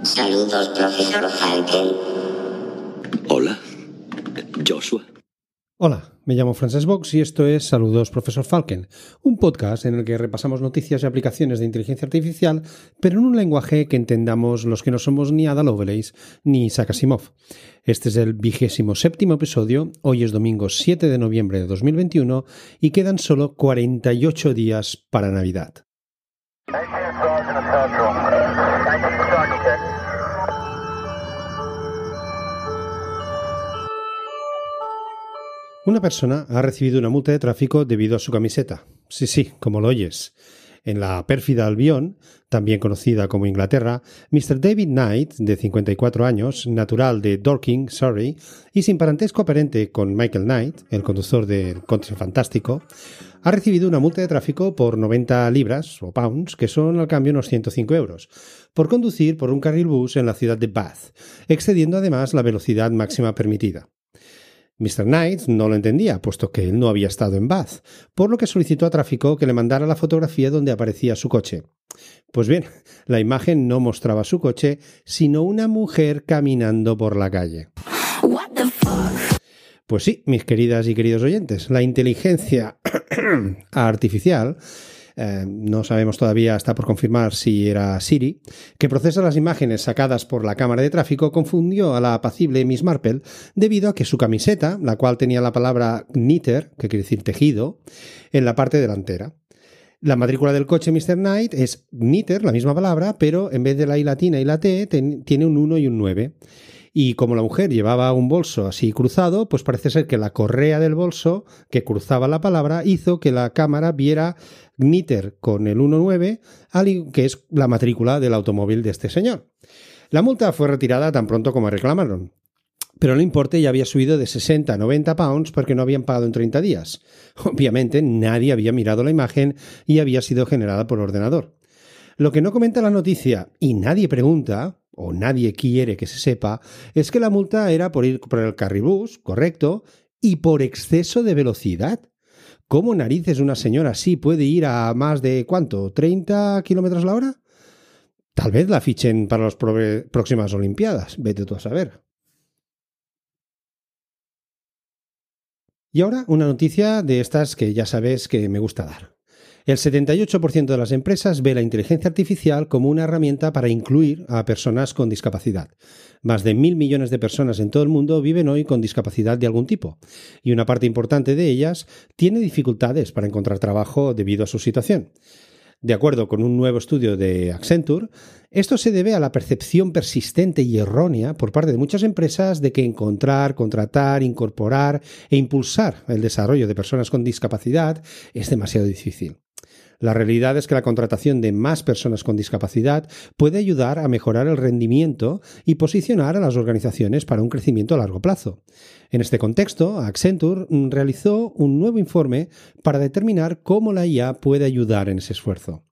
Saludos, profesor Falken. Hola, Joshua. Hola, me llamo Frances Box y esto es Saludos Profesor Falken, un podcast en el que repasamos noticias y aplicaciones de inteligencia artificial, pero en un lenguaje que entendamos los que no somos ni Ada Lovelace ni Isaac Asimov. Este es el vigésimo séptimo episodio, hoy es domingo 7 de noviembre de 2021 y quedan solo 48 días para Navidad. Una persona ha recibido una multa de tráfico debido a su camiseta. Sí, sí, como lo oyes. En la pérfida Albion, también conocida como Inglaterra, Mr. David Knight, de 54 años, natural de Dorking, Surrey, y sin parentesco aparente con Michael Knight, el conductor del Coche Fantástico, ha recibido una multa de tráfico por 90 libras o pounds, que son al cambio unos 105 euros, por conducir por un carril bus en la ciudad de Bath, excediendo además la velocidad máxima permitida. Mr. Knight no lo entendía, puesto que él no había estado en Bath, por lo que solicitó a tráfico que le mandara la fotografía donde aparecía su coche. Pues bien, la imagen no mostraba su coche, sino una mujer caminando por la calle. Pues sí, mis queridas y queridos oyentes, la inteligencia artificial eh, no sabemos todavía, está por confirmar si era Siri, que procesa las imágenes sacadas por la cámara de tráfico, confundió a la apacible Miss Marple debido a que su camiseta, la cual tenía la palabra knitter, que quiere decir tejido, en la parte delantera. La matrícula del coche Mr. Knight es knitter, la misma palabra, pero en vez de la I latina y la T, tiene un 1 y un 9. Y como la mujer llevaba un bolso así cruzado, pues parece ser que la correa del bolso que cruzaba la palabra hizo que la cámara viera Knitter con el 19, que es la matrícula del automóvil de este señor. La multa fue retirada tan pronto como reclamaron, pero el importe ya había subido de 60 a 90 pounds porque no habían pagado en 30 días. Obviamente nadie había mirado la imagen y había sido generada por ordenador. Lo que no comenta la noticia y nadie pregunta o nadie quiere que se sepa, es que la multa era por ir por el carribús, correcto, y por exceso de velocidad. ¿Cómo narices una señora así puede ir a más de cuánto? ¿30 kilómetros la hora? Tal vez la fichen para las próximas Olimpiadas, vete tú a saber. Y ahora una noticia de estas que ya sabes que me gusta dar. El 78% de las empresas ve la inteligencia artificial como una herramienta para incluir a personas con discapacidad. Más de mil millones de personas en todo el mundo viven hoy con discapacidad de algún tipo, y una parte importante de ellas tiene dificultades para encontrar trabajo debido a su situación. De acuerdo con un nuevo estudio de Accenture, esto se debe a la percepción persistente y errónea por parte de muchas empresas de que encontrar, contratar, incorporar e impulsar el desarrollo de personas con discapacidad es demasiado difícil. La realidad es que la contratación de más personas con discapacidad puede ayudar a mejorar el rendimiento y posicionar a las organizaciones para un crecimiento a largo plazo. En este contexto, Accenture realizó un nuevo informe para determinar cómo la IA puede ayudar en ese esfuerzo.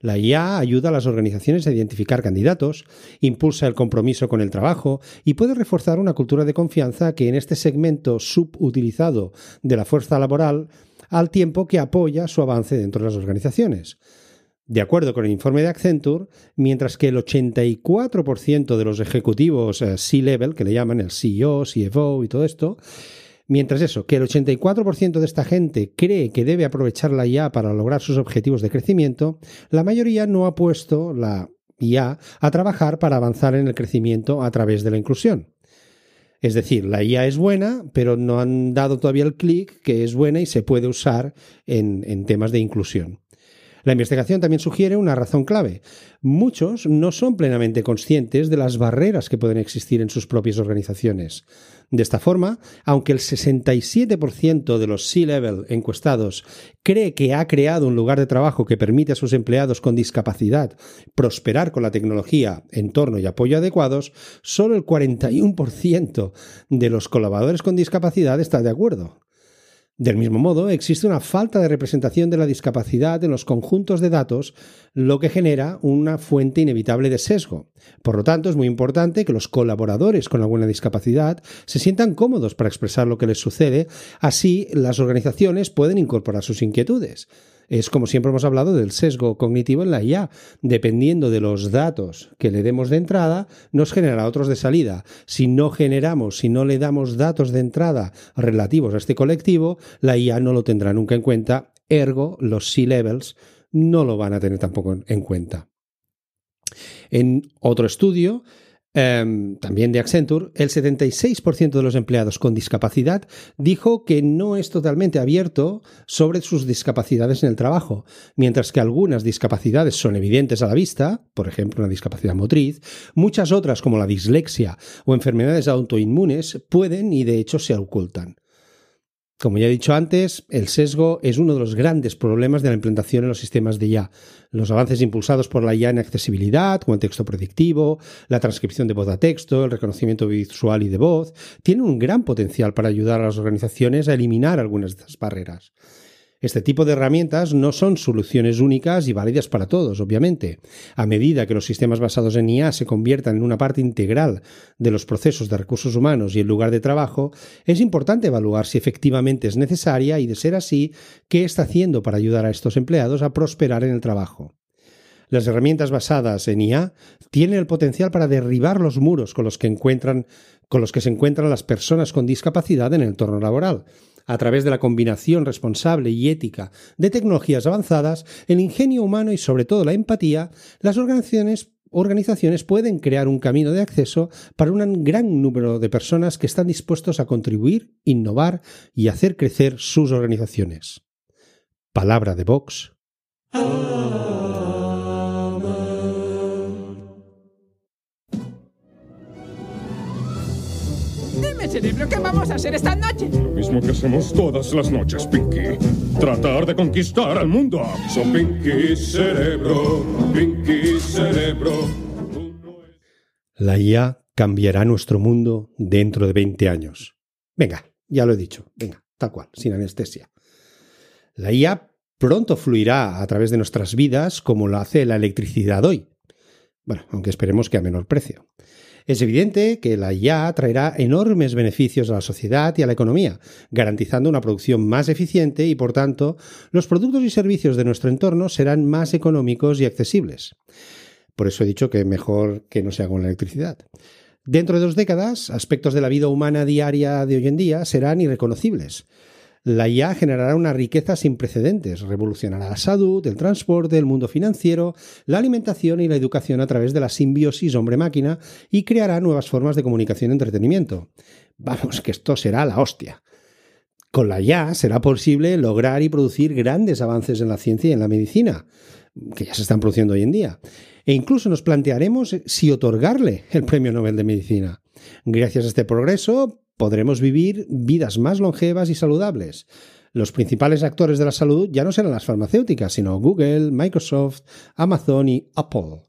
La IA ayuda a las organizaciones a identificar candidatos, impulsa el compromiso con el trabajo y puede reforzar una cultura de confianza que en este segmento subutilizado de la fuerza laboral al tiempo que apoya su avance dentro de las organizaciones. De acuerdo con el informe de Accenture, mientras que el 84% de los ejecutivos eh, C-level, que le llaman el CEO, CFO y todo esto, mientras eso, que el 84% de esta gente cree que debe aprovechar la IA para lograr sus objetivos de crecimiento, la mayoría no ha puesto la IA a trabajar para avanzar en el crecimiento a través de la inclusión. Es decir, la IA es buena, pero no han dado todavía el clic que es buena y se puede usar en, en temas de inclusión. La investigación también sugiere una razón clave. Muchos no son plenamente conscientes de las barreras que pueden existir en sus propias organizaciones. De esta forma, aunque el 67% de los C-level encuestados cree que ha creado un lugar de trabajo que permite a sus empleados con discapacidad prosperar con la tecnología, entorno y apoyo adecuados, solo el 41% de los colaboradores con discapacidad está de acuerdo. Del mismo modo, existe una falta de representación de la discapacidad en los conjuntos de datos, lo que genera una fuente inevitable de sesgo. Por lo tanto, es muy importante que los colaboradores con alguna discapacidad se sientan cómodos para expresar lo que les sucede, así las organizaciones pueden incorporar sus inquietudes. Es como siempre hemos hablado del sesgo cognitivo en la IA. Dependiendo de los datos que le demos de entrada, nos genera otros de salida. Si no generamos, si no le damos datos de entrada relativos a este colectivo, la IA no lo tendrá nunca en cuenta. Ergo, los C-levels no lo van a tener tampoco en cuenta. En otro estudio, Em, también de Accenture, el 76% de los empleados con discapacidad dijo que no es totalmente abierto sobre sus discapacidades en el trabajo, mientras que algunas discapacidades son evidentes a la vista, por ejemplo una discapacidad motriz, muchas otras como la dislexia o enfermedades autoinmunes pueden y de hecho se ocultan. Como ya he dicho antes, el sesgo es uno de los grandes problemas de la implantación en los sistemas de IA. Los avances impulsados por la IA en accesibilidad, como el texto predictivo, la transcripción de voz a texto, el reconocimiento visual y de voz, tienen un gran potencial para ayudar a las organizaciones a eliminar algunas de estas barreras. Este tipo de herramientas no son soluciones únicas y válidas para todos, obviamente. A medida que los sistemas basados en IA se conviertan en una parte integral de los procesos de recursos humanos y el lugar de trabajo, es importante evaluar si efectivamente es necesaria y, de ser así, qué está haciendo para ayudar a estos empleados a prosperar en el trabajo. Las herramientas basadas en IA tienen el potencial para derribar los muros con los que con los que se encuentran las personas con discapacidad en el entorno laboral a través de la combinación responsable y ética de tecnologías avanzadas, el ingenio humano y sobre todo la empatía, las organizaciones pueden crear un camino de acceso para un gran número de personas que están dispuestos a contribuir, innovar y hacer crecer sus organizaciones. Palabra de Vox. Cerebro, ¿qué vamos a hacer esta noche? Lo mismo que hacemos todas las noches, Pinky. Tratar de conquistar al mundo. Son Pinky Cerebro, Pinky Cerebro. La IA cambiará nuestro mundo dentro de 20 años. Venga, ya lo he dicho. Venga, tal cual, sin anestesia. La IA pronto fluirá a través de nuestras vidas como lo hace la electricidad hoy. Bueno, aunque esperemos que a menor precio. Es evidente que la IA traerá enormes beneficios a la sociedad y a la economía, garantizando una producción más eficiente y, por tanto, los productos y servicios de nuestro entorno serán más económicos y accesibles. Por eso he dicho que mejor que no sea con la electricidad. Dentro de dos décadas, aspectos de la vida humana diaria de hoy en día serán irreconocibles. La IA generará una riqueza sin precedentes, revolucionará la salud, el transporte, el mundo financiero, la alimentación y la educación a través de la simbiosis hombre-máquina y creará nuevas formas de comunicación y entretenimiento. Vamos, que esto será la hostia. Con la IA será posible lograr y producir grandes avances en la ciencia y en la medicina, que ya se están produciendo hoy en día. E incluso nos plantearemos si otorgarle el Premio Nobel de Medicina. Gracias a este progreso, podremos vivir vidas más longevas y saludables. Los principales actores de la salud ya no serán las farmacéuticas, sino Google, Microsoft, Amazon y Apple,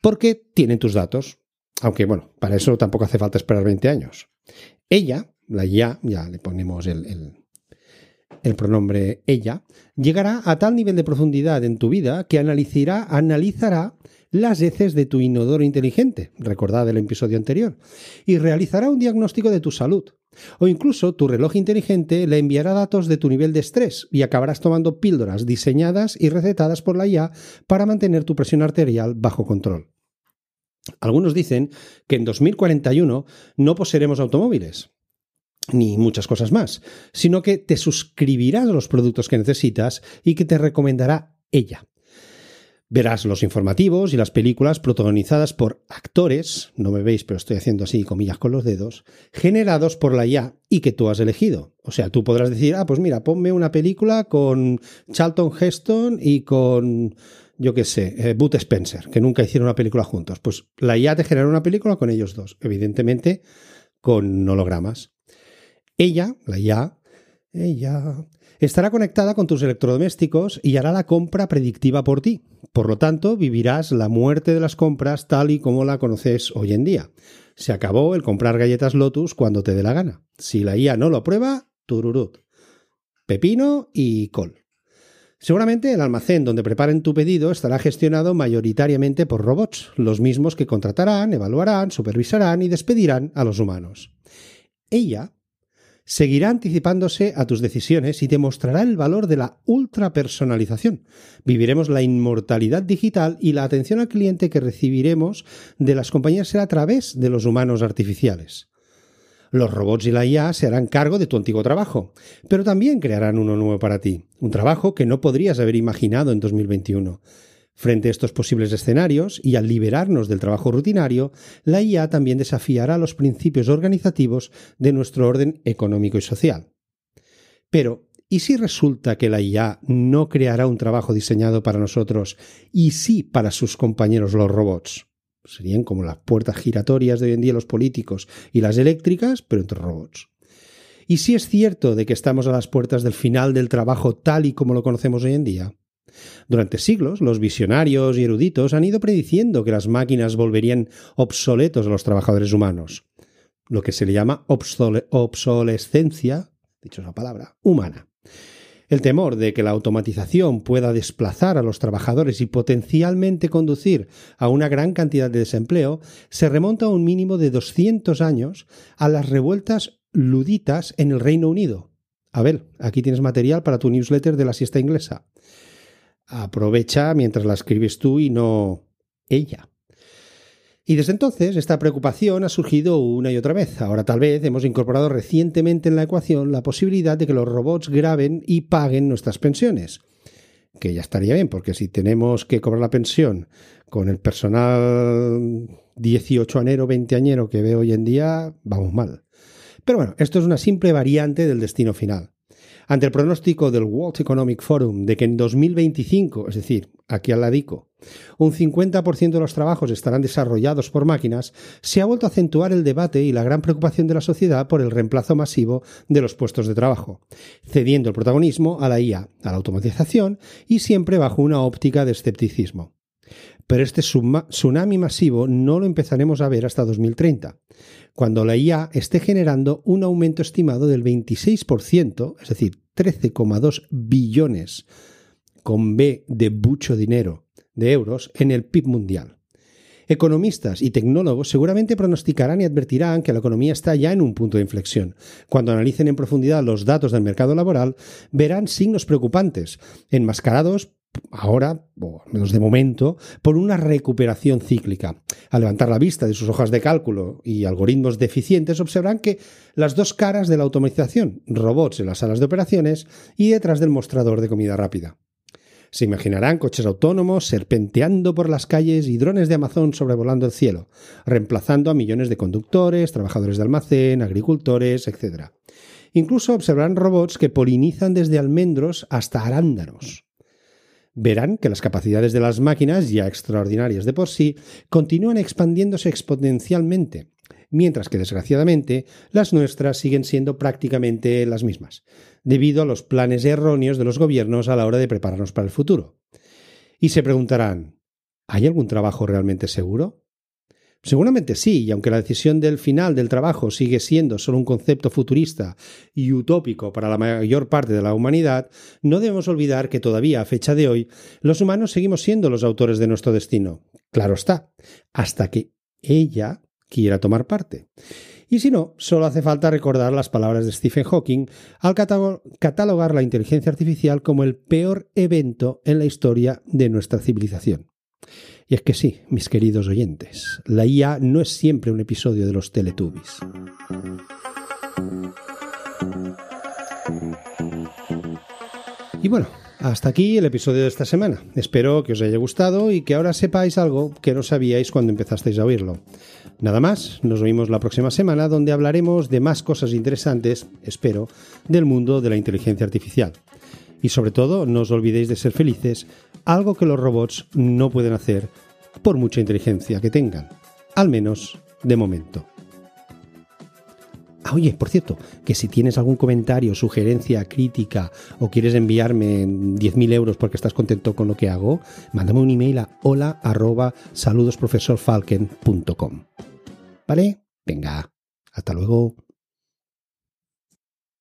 porque tienen tus datos. Aunque bueno, para eso tampoco hace falta esperar 20 años. Ella, la IA, ya le ponemos el, el, pronombre ella, llegará a tal nivel de profundidad en tu vida que analizará, analizará las heces de tu inodoro inteligente, recordad el episodio anterior, y realizará un diagnóstico de tu salud. O incluso tu reloj inteligente le enviará datos de tu nivel de estrés y acabarás tomando píldoras diseñadas y recetadas por la IA para mantener tu presión arterial bajo control. Algunos dicen que en 2041 no poseeremos automóviles, ni muchas cosas más, sino que te suscribirás a los productos que necesitas y que te recomendará ella. Verás los informativos y las películas protagonizadas por actores, no me veis, pero estoy haciendo así comillas con los dedos, generados por la IA y que tú has elegido. O sea, tú podrás decir, ah, pues mira, ponme una película con Charlton Heston y con, yo qué sé, eh, Boot Spencer, que nunca hicieron una película juntos. Pues la IA te genera una película con ellos dos, evidentemente con hologramas. Ella, la IA, ella estará conectada con tus electrodomésticos y hará la compra predictiva por ti. Por lo tanto, vivirás la muerte de las compras tal y como la conoces hoy en día. Se acabó el comprar galletas Lotus cuando te dé la gana. Si la IA no lo aprueba, tururut. Pepino y col. Seguramente el almacén donde preparen tu pedido estará gestionado mayoritariamente por robots, los mismos que contratarán, evaluarán, supervisarán y despedirán a los humanos. Ella seguirá anticipándose a tus decisiones y te mostrará el valor de la ultrapersonalización. Viviremos la inmortalidad digital y la atención al cliente que recibiremos de las compañías será a través de los humanos artificiales. Los robots y la IA se harán cargo de tu antiguo trabajo, pero también crearán uno nuevo para ti, un trabajo que no podrías haber imaginado en 2021. Frente a estos posibles escenarios y al liberarnos del trabajo rutinario, la IA también desafiará los principios organizativos de nuestro orden económico y social. Pero, ¿y si resulta que la IA no creará un trabajo diseñado para nosotros y sí para sus compañeros los robots? Serían como las puertas giratorias de hoy en día los políticos y las eléctricas, pero entre robots. ¿Y si es cierto de que estamos a las puertas del final del trabajo tal y como lo conocemos hoy en día? Durante siglos, los visionarios y eruditos han ido prediciendo que las máquinas volverían obsoletos a los trabajadores humanos, lo que se le llama obsolescencia, dicho esa palabra, humana. El temor de que la automatización pueda desplazar a los trabajadores y potencialmente conducir a una gran cantidad de desempleo se remonta a un mínimo de 200 años a las revueltas luditas en el Reino Unido. Abel, aquí tienes material para tu newsletter de la siesta inglesa aprovecha mientras la escribes tú y no ella. Y desde entonces esta preocupación ha surgido una y otra vez. Ahora tal vez hemos incorporado recientemente en la ecuación la posibilidad de que los robots graben y paguen nuestras pensiones. Que ya estaría bien, porque si tenemos que cobrar la pensión con el personal 18 anero, 20 añero que veo hoy en día, vamos mal. Pero bueno, esto es una simple variante del destino final. Ante el pronóstico del World Economic Forum de que en 2025, es decir, aquí al ladico, un 50% de los trabajos estarán desarrollados por máquinas, se ha vuelto a acentuar el debate y la gran preocupación de la sociedad por el reemplazo masivo de los puestos de trabajo, cediendo el protagonismo a la IA, a la automatización y siempre bajo una óptica de escepticismo. Pero este tsunami masivo no lo empezaremos a ver hasta 2030 cuando la IA esté generando un aumento estimado del 26%, es decir, 13,2 billones con B de mucho dinero de euros en el PIB mundial. Economistas y tecnólogos seguramente pronosticarán y advertirán que la economía está ya en un punto de inflexión. Cuando analicen en profundidad los datos del mercado laboral, verán signos preocupantes, enmascarados ahora, o al menos de momento, por una recuperación cíclica. Al levantar la vista de sus hojas de cálculo y algoritmos deficientes, observarán que las dos caras de la automatización, robots en las salas de operaciones y detrás del mostrador de comida rápida. Se imaginarán coches autónomos serpenteando por las calles y drones de Amazon sobrevolando el cielo, reemplazando a millones de conductores, trabajadores de almacén, agricultores, etc. Incluso observarán robots que polinizan desde almendros hasta arándanos verán que las capacidades de las máquinas, ya extraordinarias de por sí, continúan expandiéndose exponencialmente, mientras que desgraciadamente las nuestras siguen siendo prácticamente las mismas, debido a los planes erróneos de los gobiernos a la hora de prepararnos para el futuro. Y se preguntarán, ¿hay algún trabajo realmente seguro? Seguramente sí, y aunque la decisión del final del trabajo sigue siendo solo un concepto futurista y utópico para la mayor parte de la humanidad, no debemos olvidar que todavía a fecha de hoy los humanos seguimos siendo los autores de nuestro destino. Claro está, hasta que ella quiera tomar parte. Y si no, solo hace falta recordar las palabras de Stephen Hawking al catalogar la inteligencia artificial como el peor evento en la historia de nuestra civilización. Y es que sí, mis queridos oyentes, la IA no es siempre un episodio de los Teletubbies. Y bueno, hasta aquí el episodio de esta semana. Espero que os haya gustado y que ahora sepáis algo que no sabíais cuando empezasteis a oírlo. Nada más, nos vemos la próxima semana donde hablaremos de más cosas interesantes, espero, del mundo de la inteligencia artificial. Y sobre todo, no os olvidéis de ser felices, algo que los robots no pueden hacer por mucha inteligencia que tengan, al menos de momento. Ah, oye, por cierto, que si tienes algún comentario, sugerencia, crítica o quieres enviarme 10.000 euros porque estás contento con lo que hago, mándame un email a hola arroba saludosprofesorfalken.com. ¿Vale? Venga, hasta luego.